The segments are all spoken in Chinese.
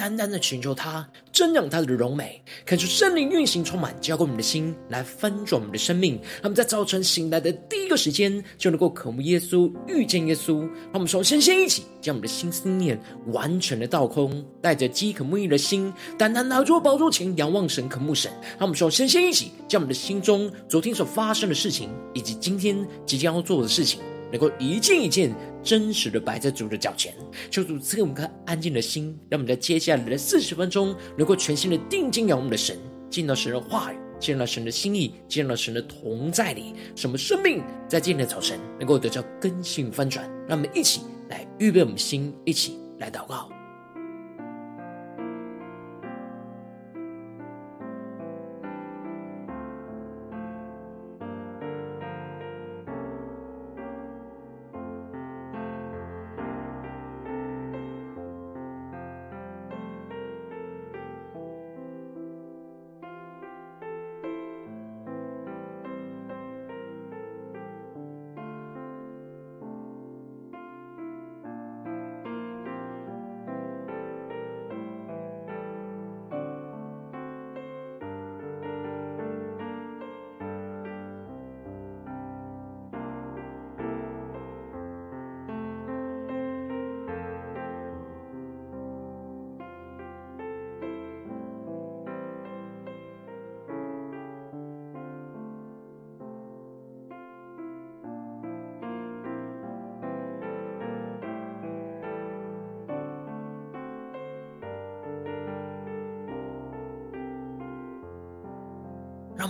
单单的寻求他，瞻仰他的荣美，看出圣灵运行充满，浇灌我们的心，来翻转我们的生命。让我们在早晨醒来的第一个时间，就能够渴慕耶稣、遇见耶稣。让我们首先先一起将我们的心思念完全的倒空，带着饥渴慕义的心，单单来到宝座前，仰望神、渴慕神。让我们首。先先一起，将我们的心中昨天所发生的事情，以及今天即将要做的事情，能够一件一件真实的摆在主的脚前。求主赐给我们颗安静的心，让我们在接下来的四十分钟，能够全心的定睛仰望我们的神，见到神的话语，见到神的心意，见到神的同在里，什么生命在今天的早晨能够得到更新翻转。让我们一起来预备我们心，一起来祷告。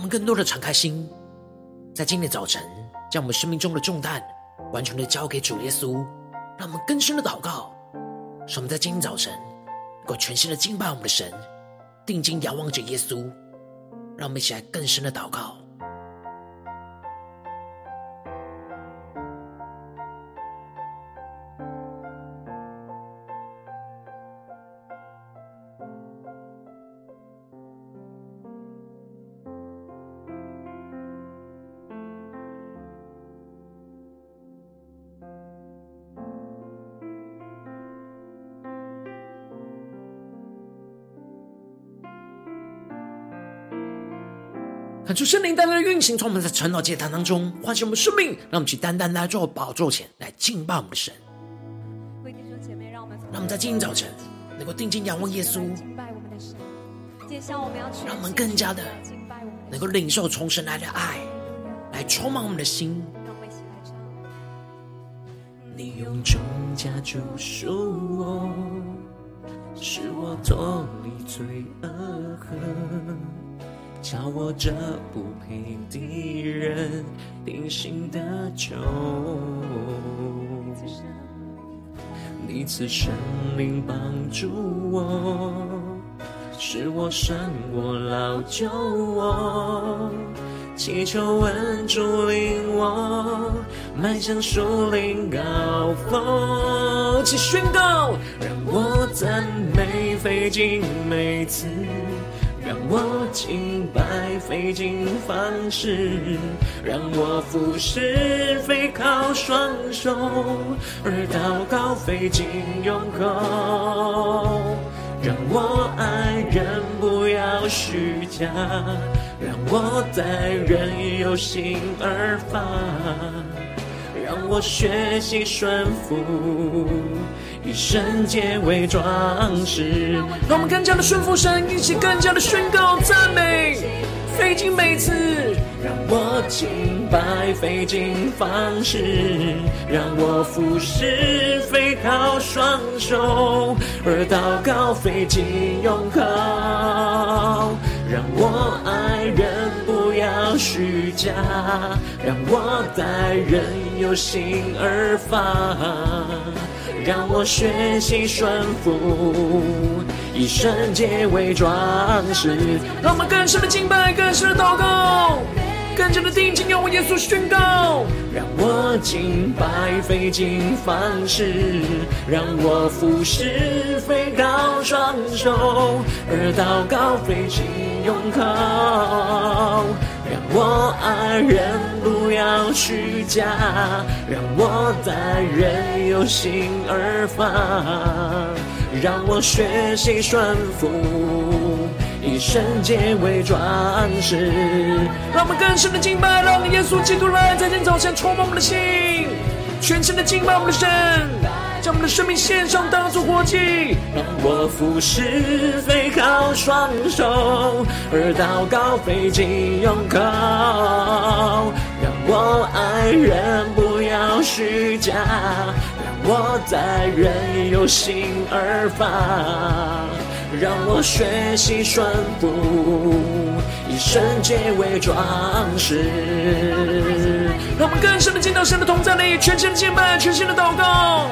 我们更多的敞开心，在今天早晨，将我们生命中的重担完全的交给主耶稣。让我们更深的祷告，使我们在今天早晨能够全新的敬拜我们的神，定睛仰望着耶稣。让我们一起来更深的祷告。看出圣灵带来的运行，从我们在晨祷祭坛当中唤醒我们生命，让我们去单单来到宝座前来敬拜我们的神。弟兄姐妹，让我们让我们在今天早晨能够定睛仰望耶稣，敬拜我们的神。接下来我们要让我们更加的能够领受从神来的爱，来充满我们的心。让我们一起来唱。你用重价救赎我，使我脱离罪恶恨。叫我这不配的人定心得救，你赐生命帮助我，使我胜过老旧我，祈求恩主领我迈向树林高峰，起宣告，让我赞美费尽每次。让我清白费尽方式，让我服侍非靠双手，而祷告费尽用口。让我爱人不要虚假，让我待人有心而发，让我学习顺服。以圣洁为装饰，让我们更加的顺服神，一起更加的宣告赞美，费尽每次，让我敬拜费尽方式，让我服侍飞靠双手，而祷告费尽用口，让我爱人虚假，让我待人有心而发。让我学习顺服，以圣洁为装饰。让我们更深的敬拜，更深的祷告，更加的定睛仰望耶稣宣告，让我敬拜费尽方式，让我服侍费高双手，而祷告费尽用口，让我爱人不要虚假，让我待人有心而发。让我学习顺服，以圣洁为装饰。让我们更深的敬拜，让我们耶稣基督来在今天早晨充满我们的心，全心的敬拜我们的神，将我们的生命献上当作活祭。让我服侍费靠双手，而祷告费尽用口。让我爱人不要虚假。让我待人有心而发，让我学习顺服，以圣洁为装饰。让我们更深的进到神的同在里，全心的敬拜，全心的祷告。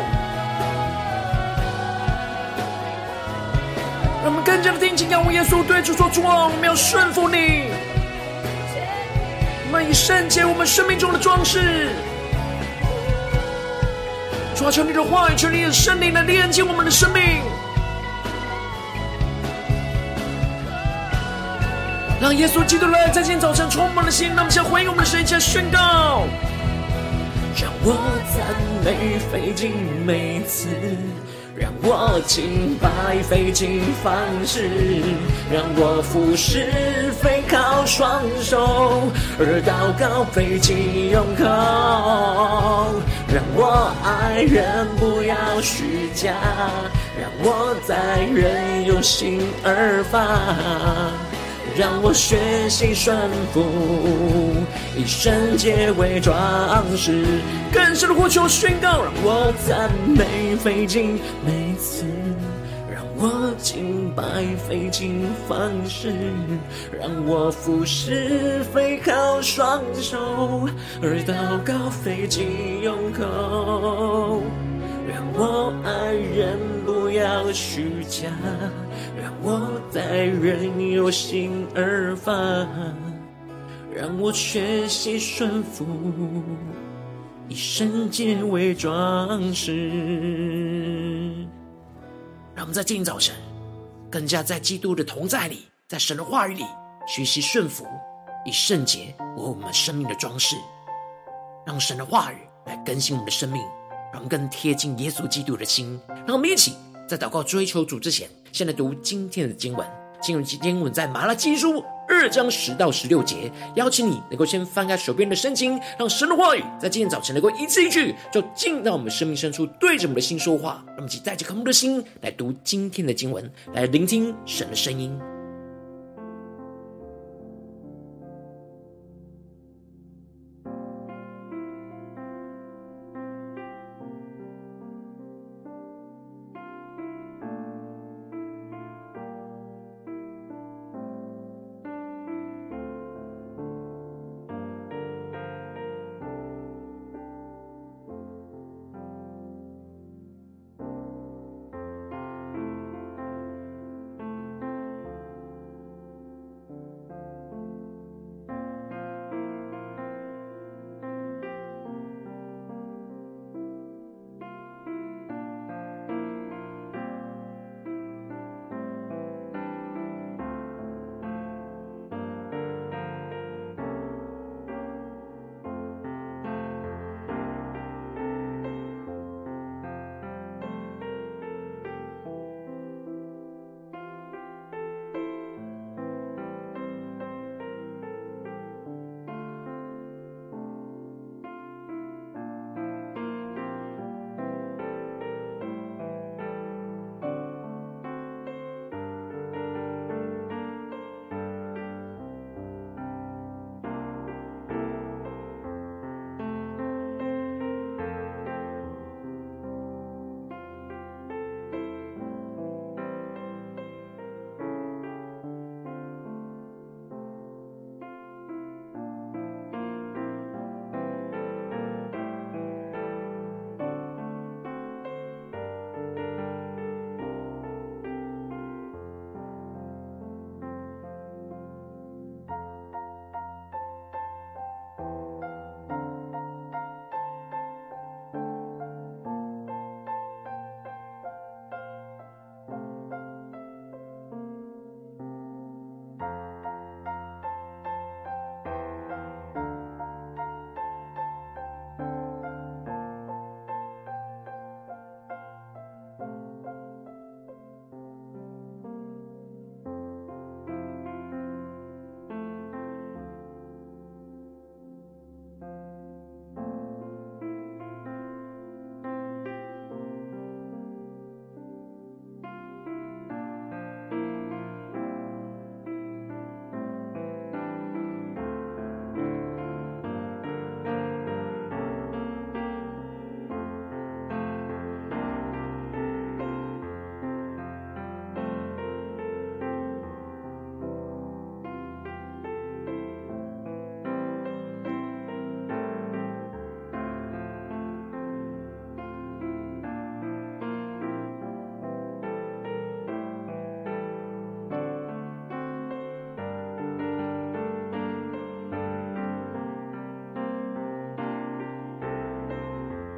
我们更加的定睛仰望耶稣，对主说：主啊，我们要顺服你，我们以圣洁我们生命中的装饰。抓求你的话语，求你的圣灵来连接我们的生命，让耶稣基督来在今天早晨充满了心。让我们先回应我们的神，先宣告：让我赞美费尽每次。让我敬拜费尽方式，让我服侍费靠双手，而祷告费尽用口。让我爱人不要虚假，让我待人有心而发。让我学习顺服，以圣洁为装饰。更深的呼求宣告，让我赞美费尽每次，让我敬拜费尽方式，让我服侍费靠双手，而祷告费尽用口。让我爱人不要虚假，让我待人有心而发，让我学习顺服，以圣洁为装饰。让我们在今天早晨，更加在基督的同在里，在神的话语里学习顺服，以圣洁为我们生命的装饰，让神的话语来更新我们的生命。让我们更贴近耶稣基督的心，让我们一起在祷告追求主之前，先来读今天的经文。今日经文在马拉基书二章十到十六节。邀请你能够先翻开手边的圣经，让神的话语在今天早晨能够一字一句，就进到我们生命深处，对着我们的心说话。让我们一起带着渴慕的心来读今天的经文，来聆听神的声音。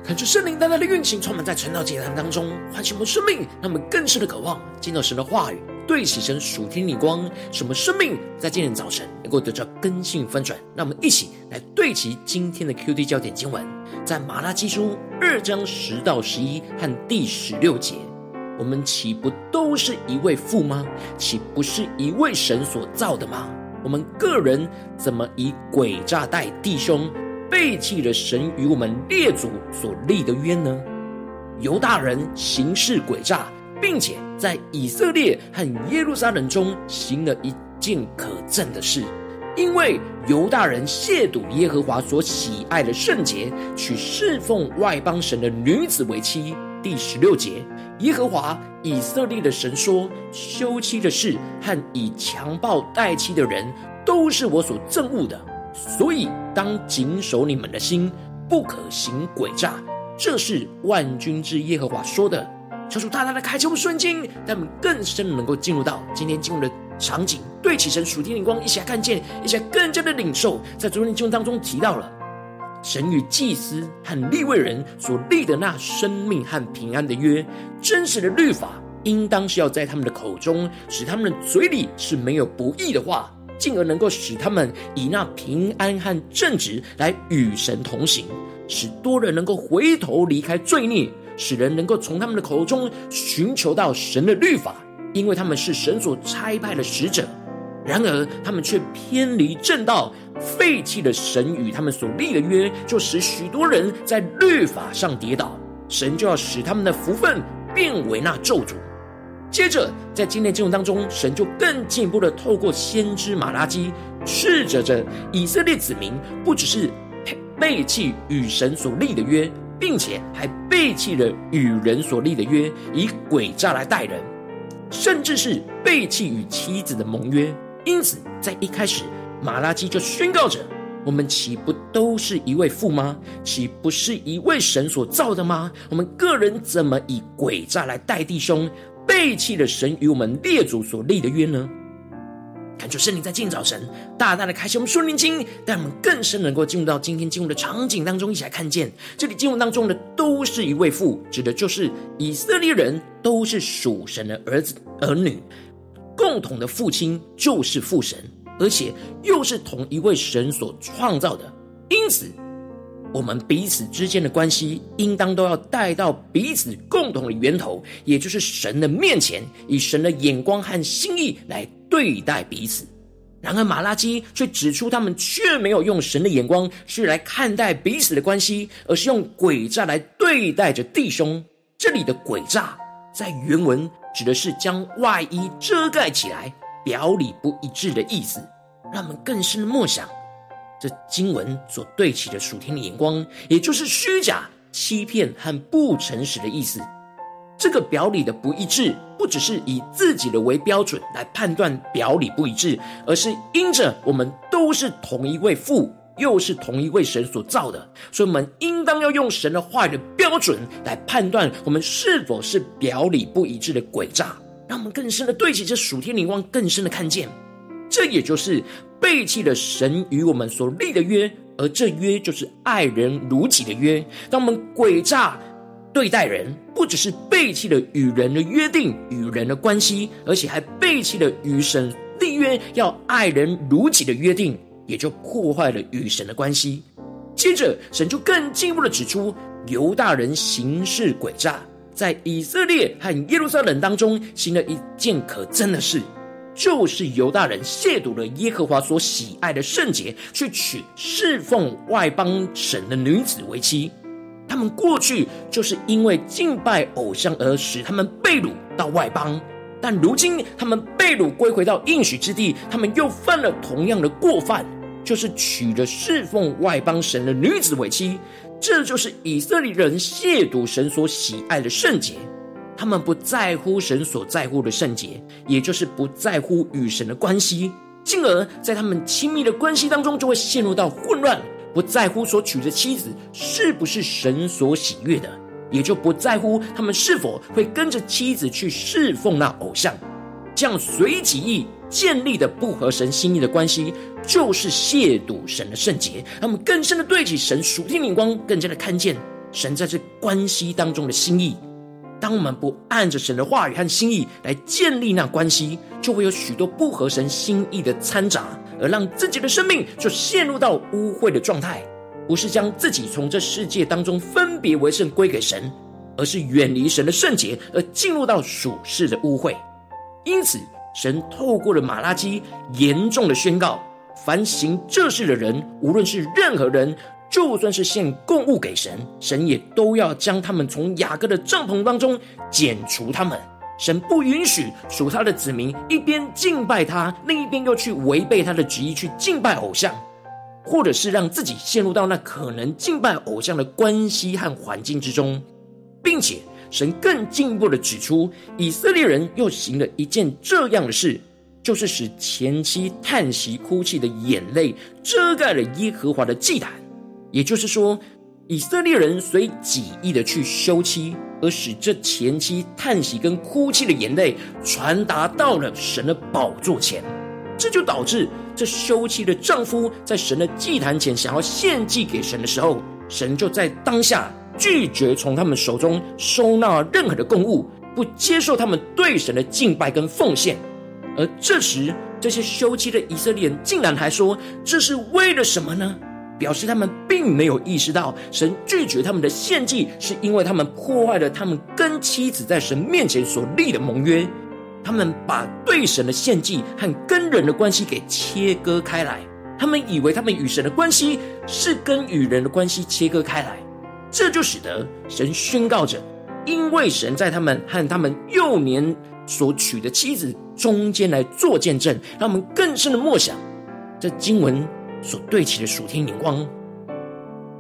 看出圣灵单单的运行，充满在晨祷祭坛当中，唤醒我们生命，让我们更深的渴望见到神的话语，对齐神属天灵光，什么生命在今天早晨能够得到更新翻转。让我们一起来对齐今天的 QD 焦点经文，在马拉基书二章十到十一和第十六节。我们岂不都是一位父吗？岂不是一位神所造的吗？我们个人怎么以诡诈待弟兄？背弃了神与我们列祖所立的约呢？犹大人行事诡诈，并且在以色列和耶路撒冷中行了一件可憎的事，因为犹大人亵渎耶和华所喜爱的圣洁，娶侍奉外邦神的女子为妻。第十六节，耶和华以色列的神说：休妻的事和以强暴待妻的人，都是我所憎恶的。所以，当谨守你们的心，不可行诡诈。这是万军之耶和华说的。求主大大的开启我们瞬间，让我们更深的能够进入到今天经文的场景，对起神属天灵光，一起来看见，一起来更加的领受。在昨天经文当中提到了神与祭司和立位人所立的那生命和平安的约，真实的律法，应当是要在他们的口中，使他们的嘴里是没有不义的话。进而能够使他们以那平安和正直来与神同行，使多人能够回头离开罪孽，使人能够从他们的口中寻求到神的律法，因为他们是神所差派的使者。然而他们却偏离正道，废弃了神与他们所立的约，就使许多人在律法上跌倒，神就要使他们的福分变为那咒诅。接着，在今天经文当中，神就更进一步的透过先知马拉基，斥责着以色列子民，不只是背弃与神所立的约，并且还背弃了与人所立的约，以诡诈来待人，甚至是背弃与妻子的盟约。因此，在一开始，马拉基就宣告着：我们岂不都是一位父吗？岂不是一位神所造的吗？我们个人怎么以诡诈来待弟兄？背弃了神与我们列祖所立的约呢？感觉圣灵在今早晨大大的开启我们属灵经，带我们更深能够进入到今天进入的场景当中，一起来看见这里经文当中的都是一位父，指的就是以色列人都是属神的儿子儿女，共同的父亲就是父神，而且又是同一位神所创造的，因此。我们彼此之间的关系，应当都要带到彼此共同的源头，也就是神的面前，以神的眼光和心意来对待彼此。然而，马拉基却指出，他们却没有用神的眼光去来看待彼此的关系，而是用诡诈来对待着弟兄。这里的诡诈，在原文指的是将外衣遮盖起来，表里不一致的意思。让我们更深的默想。这经文所对齐的属天的眼光，也就是虚假、欺骗和不诚实的意思。这个表里的不一致，不只是以自己的为标准来判断表里不一致，而是因着我们都是同一位父，又是同一位神所造的，所以我们应当要用神的话语的标准来判断我们是否是表里不一致的诡诈，让我们更深的对齐这属天灵光，更深的看见。这也就是背弃了神与我们所立的约，而这约就是爱人如己的约。当我们诡诈对待人，不只是背弃了与人的约定、与人的关系，而且还背弃了与神立约要爱人如己的约定，也就破坏了与神的关系。接着，神就更进一步的指出，犹大人行事诡诈，在以色列和耶路撒冷当中行了一件可憎的事。就是犹大人亵渎了耶和华所喜爱的圣洁，去娶侍奉外邦神的女子为妻。他们过去就是因为敬拜偶像而使他们被掳到外邦，但如今他们被掳归回到应许之地，他们又犯了同样的过犯，就是娶了侍奉外邦神的女子为妻。这就是以色列人亵渎神所喜爱的圣洁。他们不在乎神所在乎的圣洁，也就是不在乎与神的关系，进而在他们亲密的关系当中就会陷入到混乱，不在乎所娶的妻子是不是神所喜悦的，也就不在乎他们是否会跟着妻子去侍奉那偶像，这样随己意建立的不合神心意的关系，就是亵渎神的圣洁。他们更深的对起神属天灵光，更加的看见神在这关系当中的心意。当我们不按着神的话语和心意来建立那关系，就会有许多不合神心意的掺杂，而让自己的生命就陷入到污秽的状态。不是将自己从这世界当中分别为圣归给神，而是远离神的圣洁，而进入到属世的污秽。因此，神透过了马拉基严重的宣告：凡行这事的人，无论是任何人。就算是献供物给神，神也都要将他们从雅各的帐篷当中剪除他们。神不允许属他的子民一边敬拜他，另一边又去违背他的旨意去敬拜偶像，或者是让自己陷入到那可能敬拜偶像的关系和环境之中，并且神更进一步的指出，以色列人又行了一件这样的事，就是使前妻叹息哭泣的眼泪遮盖了耶和华的祭坛。也就是说，以色列人随己意的去休妻，而使这前妻叹息跟哭泣的眼泪传达到了神的宝座前，这就导致这休妻的丈夫在神的祭坛前想要献祭给神的时候，神就在当下拒绝从他们手中收纳任何的供物，不接受他们对神的敬拜跟奉献。而这时，这些休妻的以色列人竟然还说：“这是为了什么呢？”表示他们并没有意识到，神拒绝他们的献祭，是因为他们破坏了他们跟妻子在神面前所立的盟约。他们把对神的献祭和跟人的关系给切割开来。他们以为他们与神的关系是跟与人的关系切割开来，这就使得神宣告着：因为神在他们和他们幼年所娶的妻子中间来做见证，让我们更深的默想这经文。所对齐的属天眼光，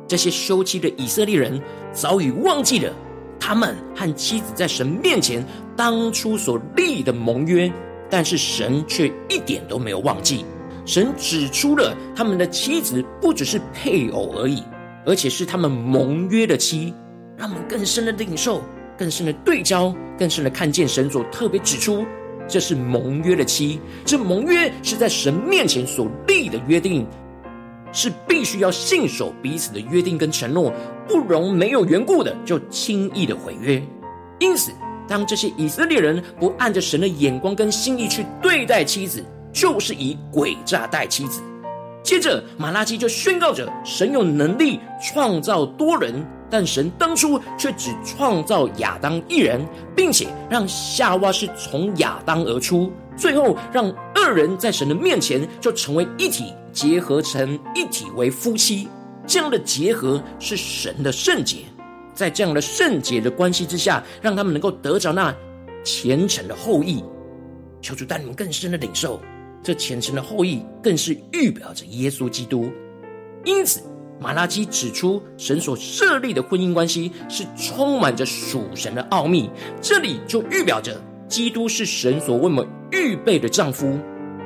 这些休妻的以色列人早已忘记了他们和妻子在神面前当初所立的盟约，但是神却一点都没有忘记。神指出了他们的妻子不只是配偶而已，而且是他们盟约的妻，让我们更深的领受、更深的对焦、更深的看见神所特别指出，这是盟约的妻，这盟约是在神面前所立的约定。是必须要信守彼此的约定跟承诺，不容没有缘故的就轻易的毁约。因此，当这些以色列人不按着神的眼光跟心意去对待妻子，就是以诡诈待妻子。接着，马拉基就宣告着：神有能力创造多人，但神当初却只创造亚当一人，并且让夏娃是从亚当而出，最后让二人在神的面前就成为一体。结合成一体为夫妻，这样的结合是神的圣洁，在这样的圣洁的关系之下，让他们能够得着那虔诚的后裔。求主带你们更深的领受，这虔诚的后裔更是预表着耶稣基督。因此，马拉基指出，神所设立的婚姻关系是充满着属神的奥秘，这里就预表着基督是神所为我们预备的丈夫。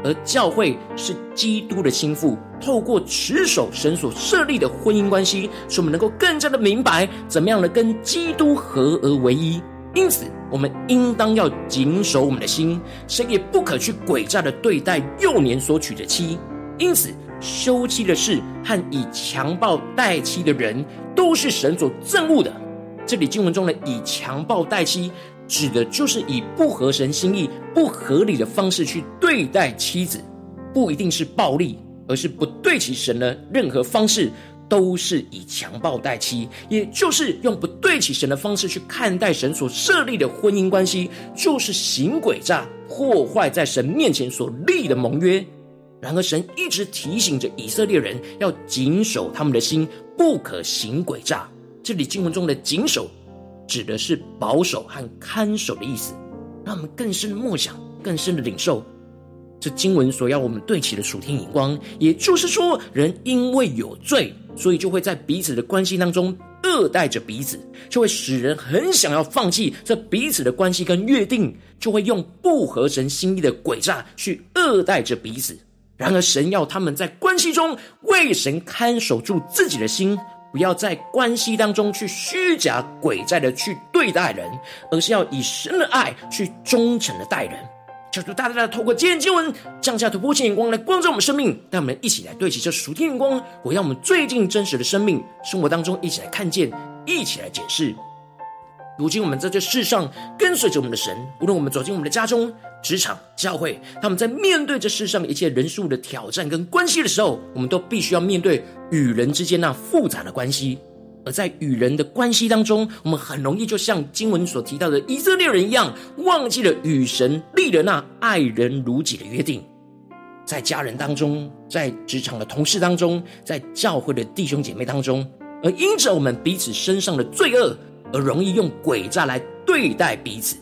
而教会是基督的心腹，透过持守神所设立的婚姻关系，使我们能够更加的明白怎么样的跟基督合而为一。因此，我们应当要谨守我们的心，谁也不可去诡诈的对待幼年所娶的妻。因此，休妻的事和以强暴待妻的人，都是神所憎恶的。这里经文中的以强暴待妻。指的就是以不合神心意、不合理的方式去对待妻子，不一定是暴力，而是不对其神的任何方式，都是以强暴待妻，也就是用不对其神的方式去看待神所设立的婚姻关系，就是行诡诈，破坏在神面前所立的盟约。然而，神一直提醒着以色列人要谨守他们的心，不可行诡诈。这里经文中的谨守。指的是保守和看守的意思，让我们更深的默想，更深的领受这经文所要我们对齐的属天眼光。也就是说，人因为有罪，所以就会在彼此的关系当中恶待着彼此，就会使人很想要放弃这彼此的关系跟约定，就会用不合神心意的诡诈去恶待着彼此。然而，神要他们在关系中为神看守住自己的心。不要在关系当中去虚假诡诈的去对待人，而是要以神的爱去忠诚的待人。求主大大的透过今天经文降下突破性眼光来光照我们生命，让我们一起来对齐这属天眼光，我要我们最近真实的生命生活当中一起来看见，一起来解释。如今我们在这世上跟随着我们的神，无论我们走进我们的家中、职场、教会，他们在面对这世上一切人数的挑战跟关系的时候，我们都必须要面对与人之间那复杂的关系。而在与人的关系当中，我们很容易就像经文所提到的以色列人一样，忘记了与神立了那爱人如己的约定。在家人当中，在职场的同事当中，在教会的弟兄姐妹当中，而因着我们彼此身上的罪恶，而容易用诡诈来对待彼此。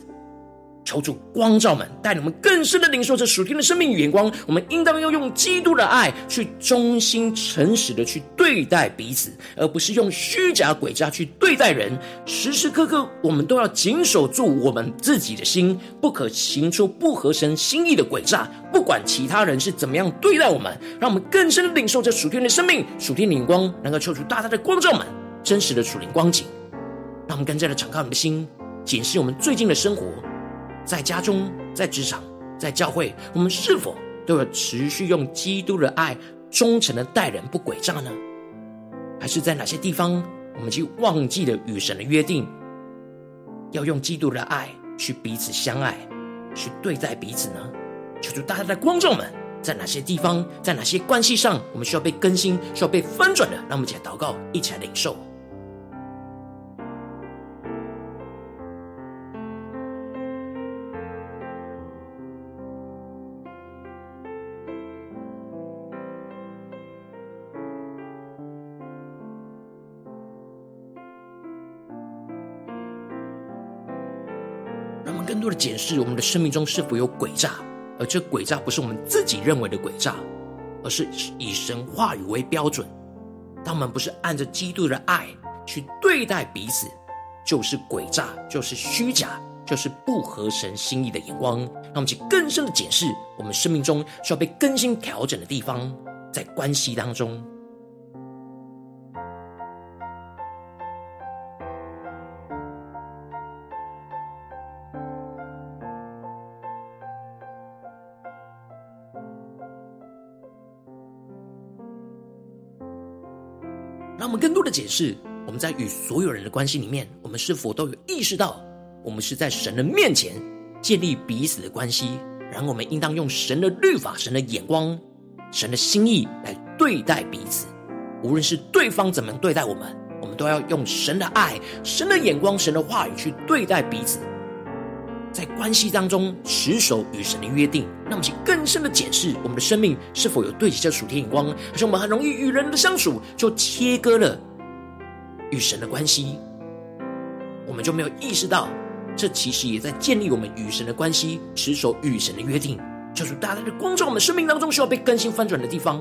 求主光照们，带领我们更深的领受这属天的生命与眼光。我们应当要用基督的爱去忠心诚实的去对待彼此，而不是用虚假诡诈去对待人。时时刻刻，我们都要谨守住我们自己的心，不可行出不合神心意的诡诈。不管其他人是怎么样对待我们，让我们更深的领受这属天的生命、属天的眼光，能够求主大大的光照们真实的属灵光景。让我们更加的敞开我们的心，检视我们最近的生活。在家中，在职场，在教会，我们是否都要持续用基督的爱，忠诚的待人，不诡诈呢？还是在哪些地方，我们就忘记了与神的约定，要用基督的爱去彼此相爱，去对待彼此呢？求主大家的观众们，在哪些地方，在哪些关系上，我们需要被更新，需要被翻转的？让我们一起来祷告，一起来领受。检视我们的生命中是否有诡诈，而这诡诈不是我们自己认为的诡诈，而是以神话语为标准。当我们不是按着基督的爱去对待彼此，就是诡诈，就是虚假，就是不合神心意的眼光。让我们去更深的检视我们生命中需要被更新调整的地方，在关系当中。更多的解释，我们在与所有人的关系里面，我们是否都有意识到，我们是在神的面前建立彼此的关系。然后我们应当用神的律法、神的眼光、神的心意来对待彼此。无论是对方怎么对待我们，我们都要用神的爱、神的眼光、神的话语去对待彼此。在关系当中持守与神的约定，那么请更深的检视我们的生命是否有对齐这属天眼光，还是我们很容易与人的相处就切割了与神的关系，我们就没有意识到，这其实也在建立我们与神的关系，持守与神的约定，就是大大的光照我们生命当中需要被更新翻转的地方。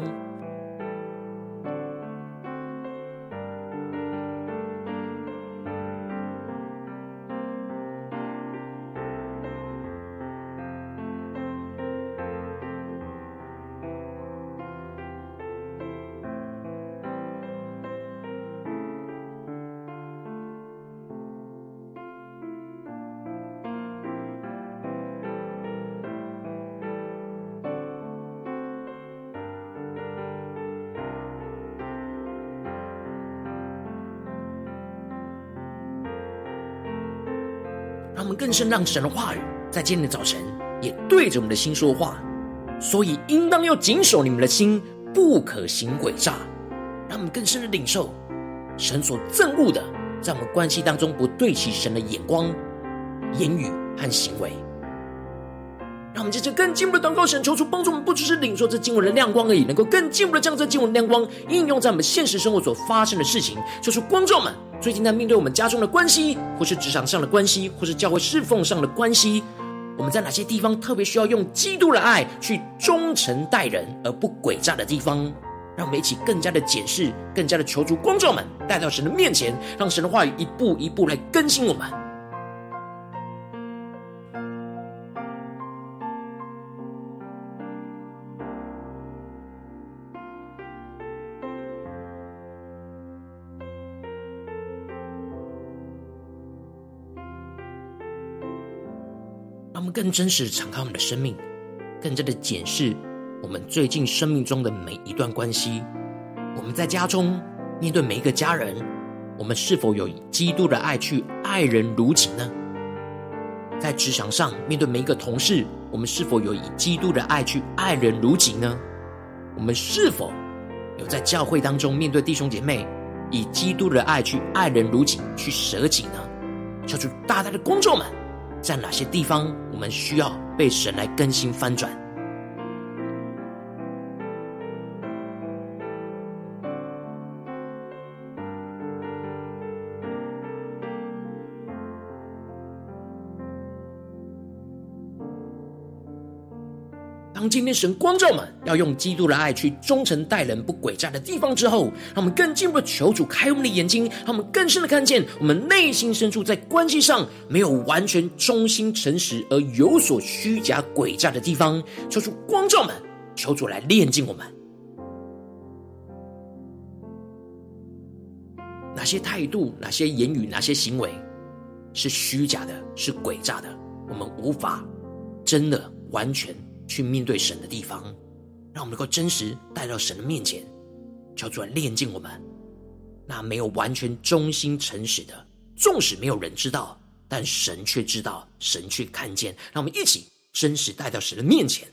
更深让神的话语在今天的早晨也对着我们的心说话，所以应当要谨守你们的心，不可行诡诈。让我们更深的领受神所憎恶的，在我们关系当中不对齐神的眼光、言语和行为。让我们接着更进一步的祷告，神求主帮助我们，不只是领受这经文的亮光而已，能够更进一步的将这经文的亮光应用在我们现实生活所发生的事情。求主光照们。最近在面对我们家中的关系，或是职场上的关系，或是教会侍奉上的关系，我们在哪些地方特别需要用基督的爱去忠诚待人，而不诡诈的地方？让我们一起更加的检视，更加的求助光照们带到神的面前，让神的话语一步一步来更新我们。更真实敞开我们的生命，更加的检视我们最近生命中的每一段关系。我们在家中面对每一个家人，我们是否有以基督的爱去爱人如己呢？在职场上面对每一个同事，我们是否有以基督的爱去爱人如己呢？我们是否有在教会当中面对弟兄姐妹，以基督的爱去爱人如己，去舍己呢？求主大大的工作们，在哪些地方我们需要被神来更新翻转？当今天神光照们要用基督的爱去忠诚待人、不诡诈的地方之后，让我们更进一步求主开我们的眼睛，让我们更深的看见我们内心深处在关系上没有完全忠心诚实而有所虚假诡诈的地方。求主光照们，求主来炼净我们。哪些态度、哪些言语、哪些行为是虚假的、是诡诈的？我们无法真的完全。去面对神的地方，让我们能够真实带到神的面前，叫做炼净我们。那没有完全忠心诚实的，纵使没有人知道，但神却知道，神却看见。让我们一起真实带到神的面前。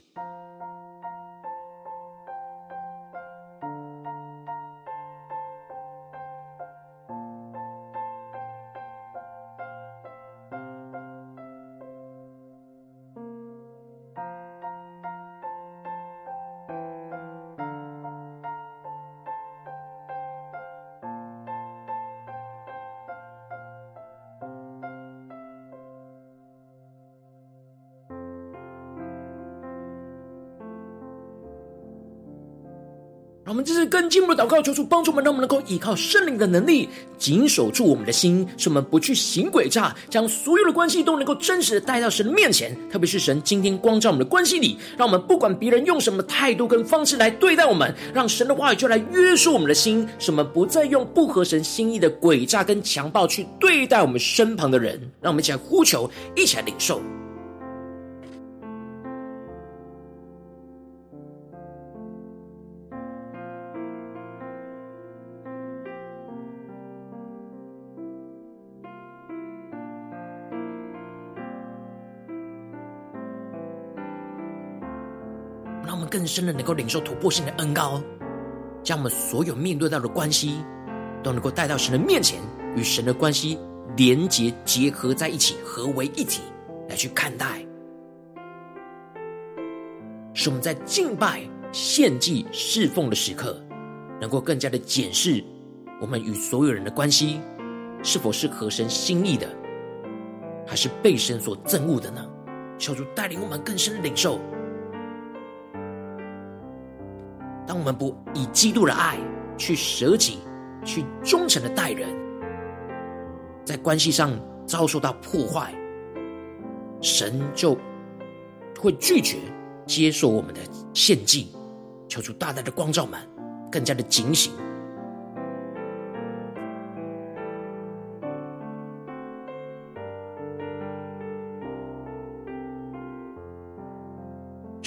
我们这是更进一步的祷告，求主帮助我们，让我们能够依靠圣灵的能力，紧守住我们的心，使我们不去行诡诈，将所有的关系都能够真实的带到神的面前。特别是神今天光照我们的关系里，让我们不管别人用什么态度跟方式来对待我们，让神的话语就来约束我们的心，使我们不再用不合神心意的诡诈跟强暴去对待我们身旁的人。让我们一起来呼求，一起来领受。更深的能够领受突破性的恩膏，将我们所有面对到的关系，都能够带到神的面前，与神的关系连结结合在一起，合为一体来去看待，使我们在敬拜、献祭、侍奉的时刻，能够更加的检视我们与所有人的关系，是否是合神心意的，还是被神所憎恶的呢？求主带领我们更深的领受。当我们不以基督的爱去舍己、去忠诚的待人，在关系上遭受到破坏，神就会拒绝接受我们的献祭。求主大大的光照们，更加的警醒。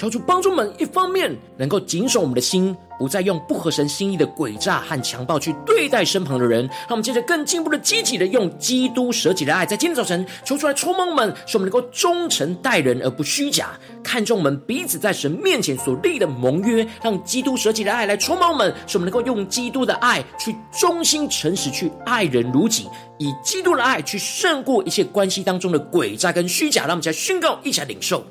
求主帮助我们，一方面能够谨守我们的心，不再用不合神心意的诡诈和强暴去对待身旁的人。让我们接着更进一步的、积极的用基督舍己的爱，在今天早晨求出来充满我们，使我们能够忠诚待人而不虚假，看重我们彼此在神面前所立的盟约。让基督舍己的爱来充满我们，使我们能够用基督的爱去忠心诚实去爱人如己，以基督的爱去胜过一切关系当中的诡诈跟虚假。让我们再宣告，一起来领受。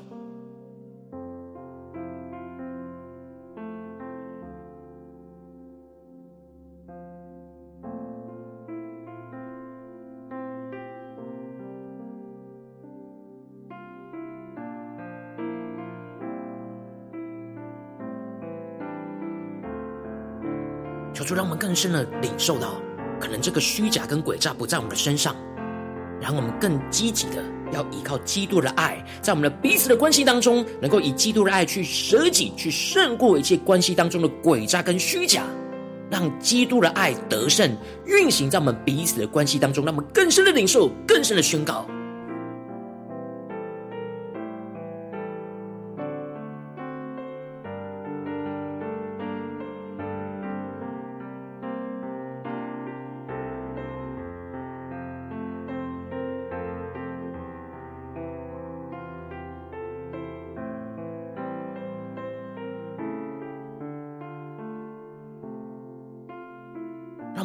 让我们更深的领受到，可能这个虚假跟诡诈不在我们的身上，然后我们更积极的要依靠基督的爱，在我们的彼此的关系当中，能够以基督的爱去舍己，去胜过一切关系当中的诡诈跟虚假，让基督的爱得胜运行在我们彼此的关系当中，让我们更深的领受，更深的宣告。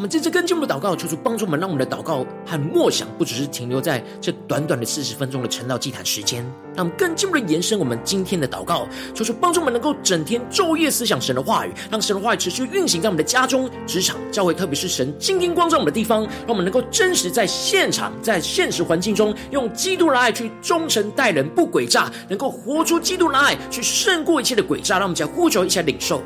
们这次跟进我们的祷告，求主帮助我们，让我们的祷告和默想不只是停留在这短短的四十分钟的晨祷祭坛时间，让我们更进一步的延伸我们今天的祷告，求主帮助我们能够整天昼夜思想神的话语，让神的话语持续运行在我们的家中、职场、教会，特别是神今天光照我们的地方，让我们能够真实在现场、在现实环境中，用基督的爱去忠诚待人，不诡诈，能够活出基督的爱，去胜过一切的诡诈。让我们再呼求一下领受。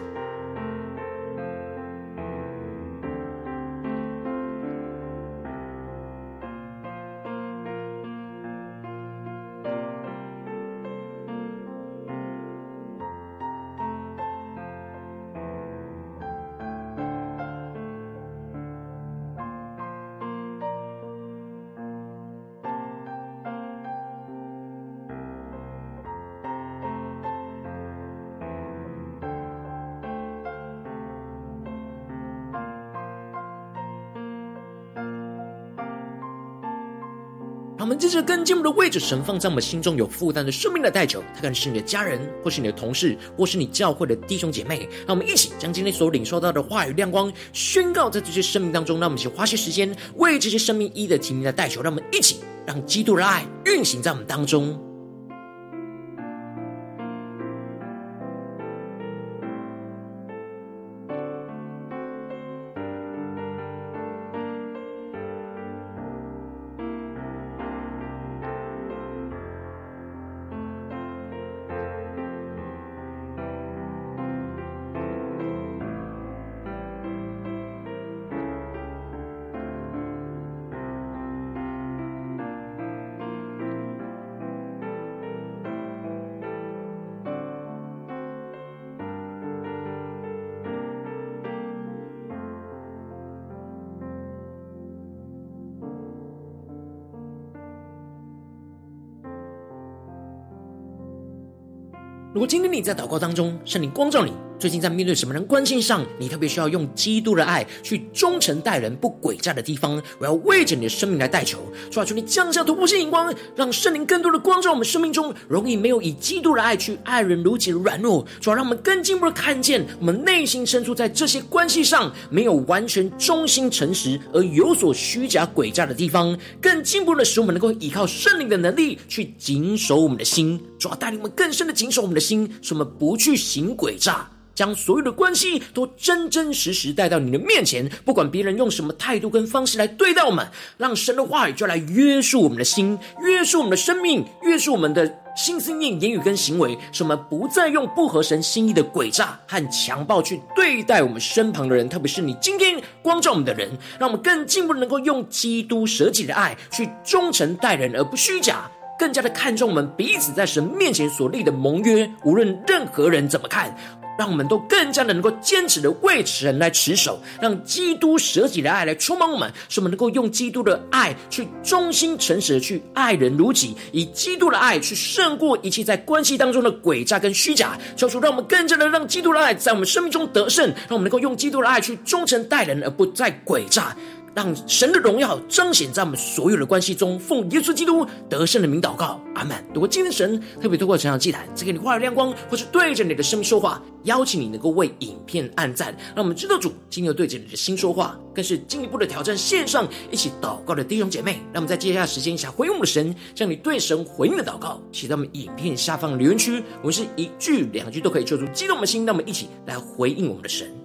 我们接着跟进我们的位置，神放在我们心中有负担的生命的代求，他可能是你的家人，或是你的同事，或是你教会的弟兄姐妹。让我们一起将今天所领受到的话语亮光宣告在这些生命当中。让我们一起花些时间为这些生命一一的提名的代求。让我们一起让基督的爱运行在我们当中。果今天你在祷告当中，圣灵光照你，最近在面对什么人关系上，你特别需要用基督的爱去忠诚待人、不诡诈的地方，我要为着你的生命来代求，主啊，求你降下突破性眼光，让圣灵更多的光照我们生命中容易没有以基督的爱去爱人如己的软弱，主啊，让我们更进一步的看见我们内心深处在这些关系上没有完全忠心诚实而有所虚假诡诈的地方，更进一步的使我们能够依靠圣灵的能力去谨守我们的心，主啊，带领我们更深的谨守我们的心。心，使我们不去行诡诈，将所有的关系都真真实实带到你的面前。不管别人用什么态度跟方式来对待我们，让神的话语就来 约束我们的心，约束我们的生命，约束我们的心思念、言语跟行为，使我们不再用不合神心意的诡诈和强暴去对待我们身旁的人，特别是你今天光照我们的人，让我们更进一步能够用基督舍己的爱去忠诚待人，而不虚假。更加的看重我们彼此在神面前所立的盟约，无论任何人怎么看，让我们都更加的能够坚持的为神来持守，让基督舍己的爱来充满我们，使我们能够用基督的爱去忠心诚实的去爱人如己，以基督的爱去胜过一切在关系当中的诡诈跟虚假。求主让我们更加的让基督的爱在我们生命中得胜，让我们能够用基督的爱去忠诚待人，而不再诡诈。让神的荣耀彰显在我们所有的关系中，奉耶稣基督得胜的名祷告，阿门。如果今天神特别透过成长祭坛赐给你话语亮光，或是对着你的生命说话，邀请你能够为影片按赞，让我们知道主今天又对着你的心说话，更是进一步的挑战线上一起祷告的弟兄姐妹。让我们在接下来时间想回应我们的神，向你对神回应的祷告写在我们影片下方留言区，我们是一句两句都可以做出激动的心，让我们一起来回应我们的神。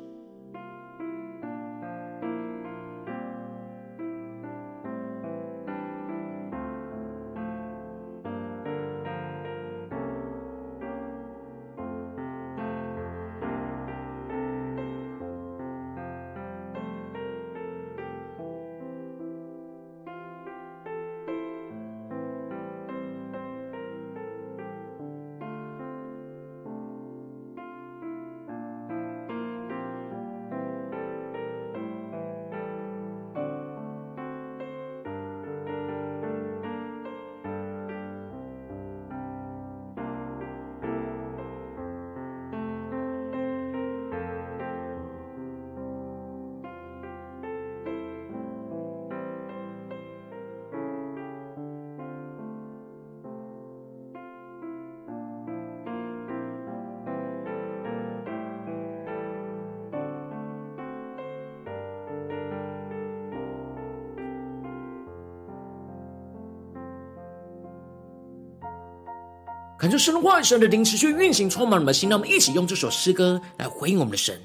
恳求神的话语、神的灵持续运行，充满我们的心。让我们一起用这首诗歌来回应我们的神，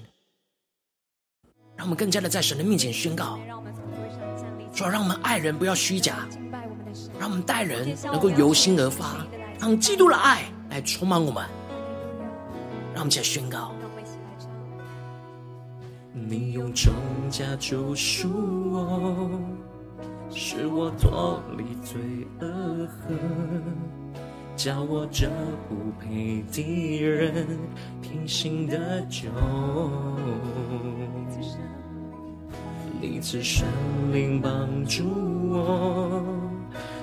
让我们更加的在神的面前宣告：说，让我们爱人不要虚假，让我们待人能够由心而发，让基督的爱来充满我们。让我们一起来宣告。你用重价救赎我，使我脱离罪恶河，叫我这不配的人平心的酒。你赐神灵帮助我，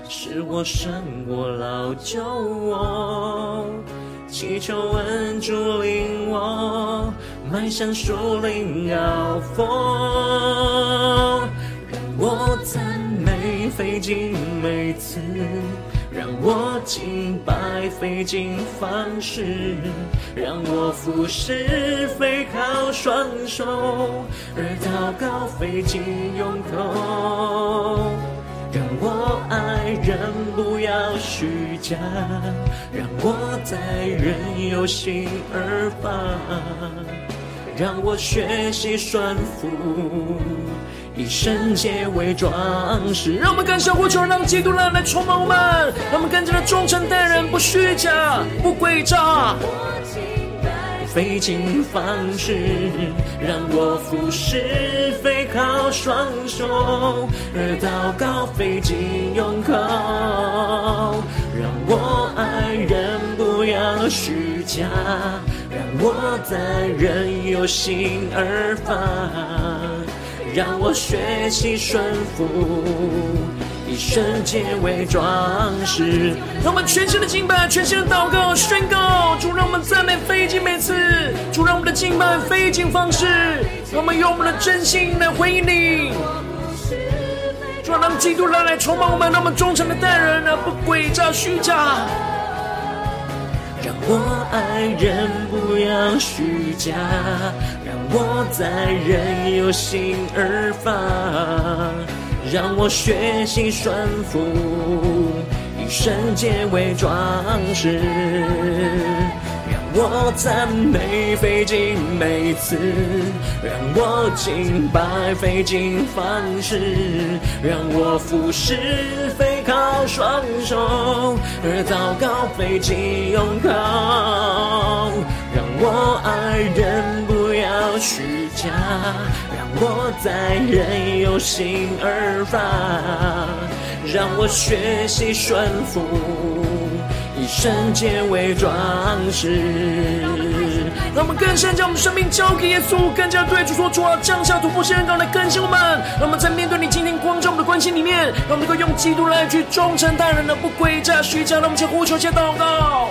使我胜过老旧我。祈求恩主领我，迈向树林高峰，让我赞美费尽每次，让我敬拜费尽方式，让我服侍非靠双手，而祷告费尽用口。让我爱人不要虚假，让我在人有心而发，让我学习顺服，以圣洁为装饰。让我们更深呼求，让基督来来充满我们，让我们更加的忠诚待人，不虚假，不诡诈。费尽方式，让我服侍，非靠双手，而祷告费尽用口，让我爱人不要虚假，让我在人有心而发，让我学习顺服。以圣洁为装饰，让我们全新的敬拜，全新的祷告，宣告主，让我们赞美费尽每次，主，让我们的敬拜费尽方式，让我们用我们的真心来回应你。主，让基督来来充满我们，让我们忠诚的待人，而不诡诈虚假。让我爱人不要虚假，让我在人有心而发。让我学习顺服，以圣洁为装饰。我赞美费尽每次，让我敬拜费尽方式，让我服侍非靠双手，而祷告费尽用口。让我爱人不要虚假。让我在人有心而发，让我学习顺服，圣洁为装饰。让我们更深将我们生命交给耶稣，更加对主说：主啊，降下突破性恩膏来更新我们。让我们在面对你今天光照我们的关系里面，让我们能够用基督来去忠诚待人的，不诡诈虚假。让我们先呼求，先祷告。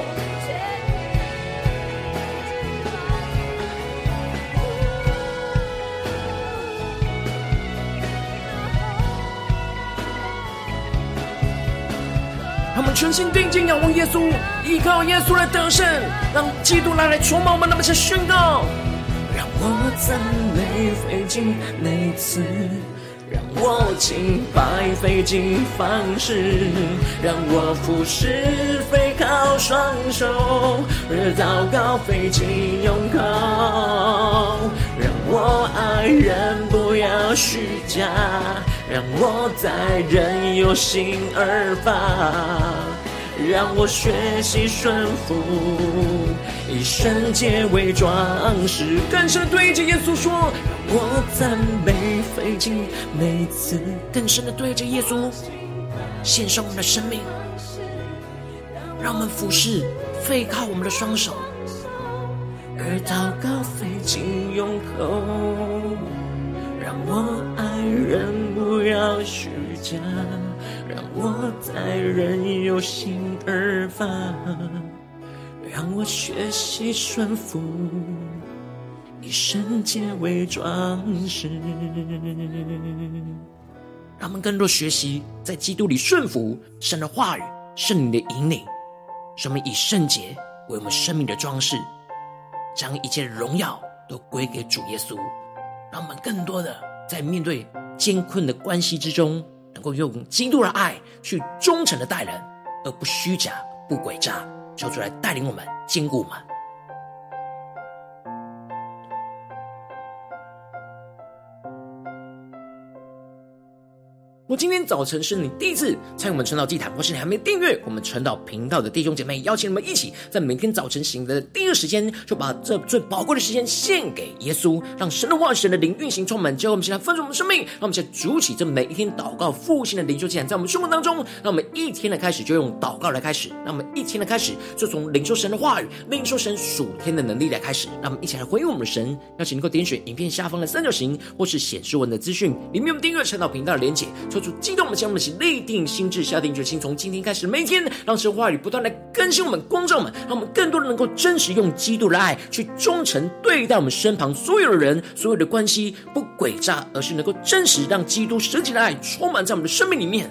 全心定睛仰望耶稣，依靠耶稣来得胜，让基督来来充满我们。那么，先宣告：让我赞美费尽每次，让我敬拜费尽方式，让我服侍非靠双手，而祷告费尽用口，让我爱人不要虚假。让我在人有心而发，让我学习顺服，以圣洁为装饰。更深对着耶稣说：让我赞美费尽每次。更深的对着耶稣献上我们的生命，让我们俯视，背靠我们的双手，而祷告费尽用口，让我爱人。不要虚假，让我在人有心而发，让我学习顺服，以圣洁为装饰。让我们更多学习在基督里顺服神的话语、圣灵的引领，使我们以圣洁为我们生命的装饰，将一切荣耀都归给主耶稣。让我们更多的在面对。艰困的关系之中，能够用基督的爱去忠诚的待人，而不虚假、不诡诈。求主来带领我们，坚固我们。我今天早晨是你第一次参与我们晨祷祭坛，或是你还没订阅我们晨祷频道的弟兄姐妹，邀请你们一起在每天早晨醒来的第一个时间，就把这最宝贵的时间献给耶稣，让神的话、神的灵运行充满，教会我们现在分盛我们生命，让我们现在筑起这每一天祷告复兴的灵修祭坛，在我们生活当中，让我们一天的开始就用祷告来开始，让我们一天的开始就从领受神的话语、领受神属天的能力来开始，让我们一起来回应我们的神。邀请你能够点选影片下方的三角形，或是显示文的资讯，里面有订阅晨祷频道的连结。出激动我们，将我们的心立定心智，下定决心，从今天开始，每天让神话语不断来更新我们、光照我们，让我们更多的能够真实用基督的爱去忠诚对待我们身旁所有的人、所有的关系，不诡诈，而是能够真实让基督实际的爱充满在我们的生命里面。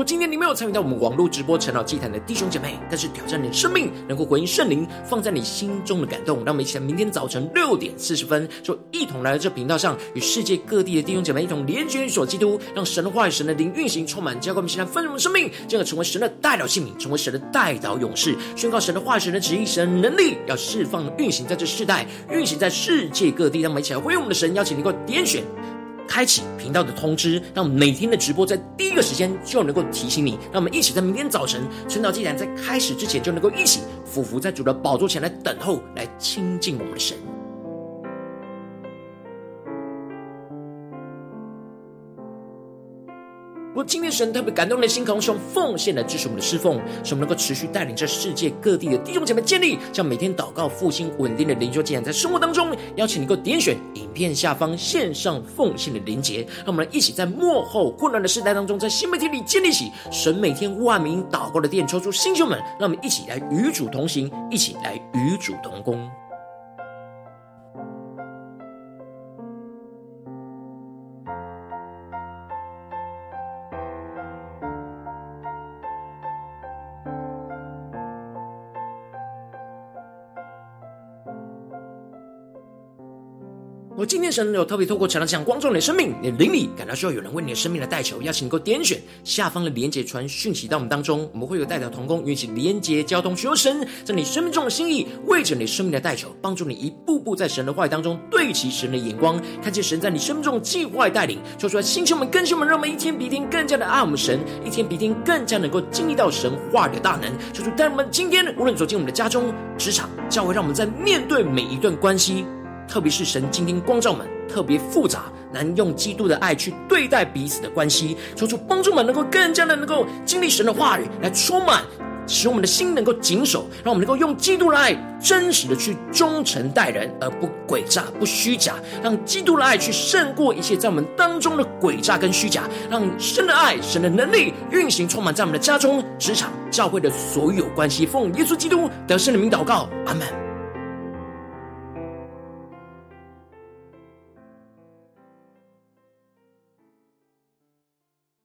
如果今天你没有参与到我们网络直播晨祷祭坛的弟兄姐妹，但是挑战你的生命，能够回应圣灵放在你心中的感动，让我们一起在明天早晨六点四十分，就一同来到这频道上，与世界各地的弟兄姐妹一同连接、与所基督，让神的话语、神的灵运行充满，教灌我们现在丰盛的生命，进而成为神的代表性命，成为神的代祷勇士，宣告神的话语、神的旨意、神的能力，要释放、运行在这世代，运行在世界各地。让我们一起来回应我们的神，邀请你给我点选。开启频道的通知，让我们每天的直播在第一个时间就能够提醒你。让我们一起在明天早晨晨祷祭坛在开始之前，就能够一起俯伏在主的宝座前来等候，来亲近我们的神。若今天神特别感动的心，渴望用奉献来支持我们的侍奉，使我们能够持续带领着世界各地的弟兄姐妹建立，将每天祷告复兴稳定的灵修进展，在生活当中，邀请你能够点选影片下方线上奉献的连结，让我们一起在幕后混乱的时代当中，在新媒体里建立起神每天万名祷告的殿，抽出弟兄们，让我们一起来与主同行，一起来与主同工。神有特别透过晨祷这样光照你的生命，你的灵里感到需要有人为你的生命来代求，邀请你够点选下方的连结传讯息到我们当中，我们会有代表同工，与其连结交通，求神在你生命中的心意，为着你生命的代求，帮助你一步步在神的话语当中对齐神的眼光，看见神在你生命中的计划带领，说出来，星球们、更新们，让我们一天比一天更加的爱我们神，一天比一天更加能够经历到神话语的大能，说出带我们今天无论走进我们的家中、职场、教会，让我们在面对每一段关系。特别是神今天光照们特别复杂，难用基督的爱去对待彼此的关系，求主帮助们能够更加的能够经历神的话语来充满。使我们的心能够谨守，让我们能够用基督的爱真实的去忠诚待人，而不诡诈、不虚假，让基督的爱去胜过一切在我们当中的诡诈跟虚假，让神的爱、神的能力运行充满在我们的家中、职场、教会的所有关系。奉耶稣基督得胜的名祷告，阿门。